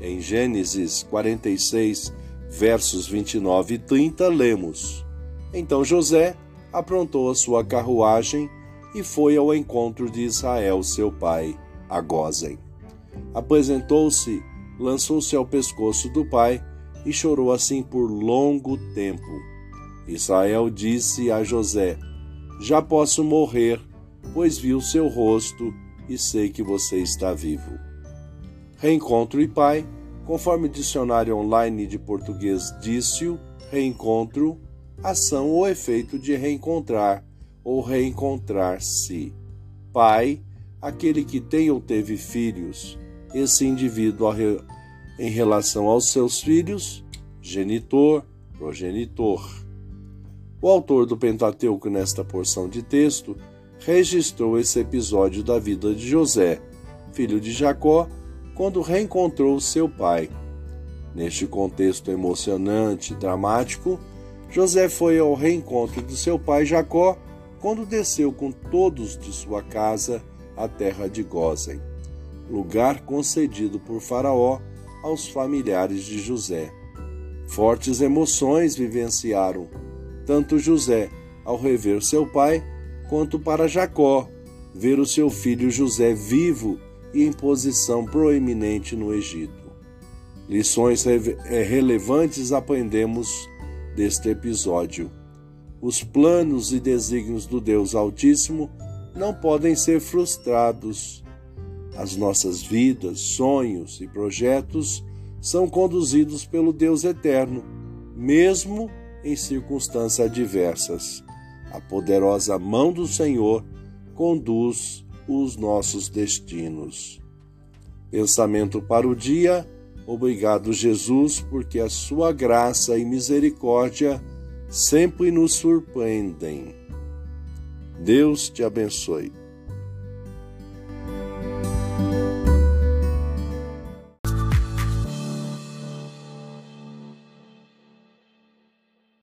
Em Gênesis 46, versos 29 e 30, lemos: Então José aprontou a sua carruagem e foi ao encontro de Israel, seu pai, a Gozen. Apresentou-se, lançou-se ao pescoço do pai e chorou assim por longo tempo. Israel disse a José: Já posso morrer, pois vi o seu rosto e sei que você está vivo. Reencontro e pai, conforme o dicionário online de português disse reencontro, ação ou efeito de reencontrar ou reencontrar-se. Pai, aquele que tem ou teve filhos, esse indivíduo em relação aos seus filhos, genitor, progenitor. O autor do Pentateuco, nesta porção de texto, registrou esse episódio da vida de José, filho de Jacó, quando reencontrou seu pai. Neste contexto emocionante e dramático, José foi ao reencontro do seu pai Jacó quando desceu com todos de sua casa à terra de Gósen, lugar concedido por Faraó aos familiares de José. Fortes emoções vivenciaram tanto José ao rever seu pai, quanto para Jacó ver o seu filho José vivo e em posição proeminente no Egito. Lições eh, relevantes aprendemos deste episódio. Os planos e desígnios do Deus Altíssimo não podem ser frustrados. As nossas vidas, sonhos e projetos são conduzidos pelo Deus Eterno, mesmo em circunstâncias adversas. A poderosa mão do Senhor conduz os nossos destinos. Pensamento para o dia. Obrigado, Jesus, porque a sua graça e misericórdia sempre nos surpreendem. Deus te abençoe.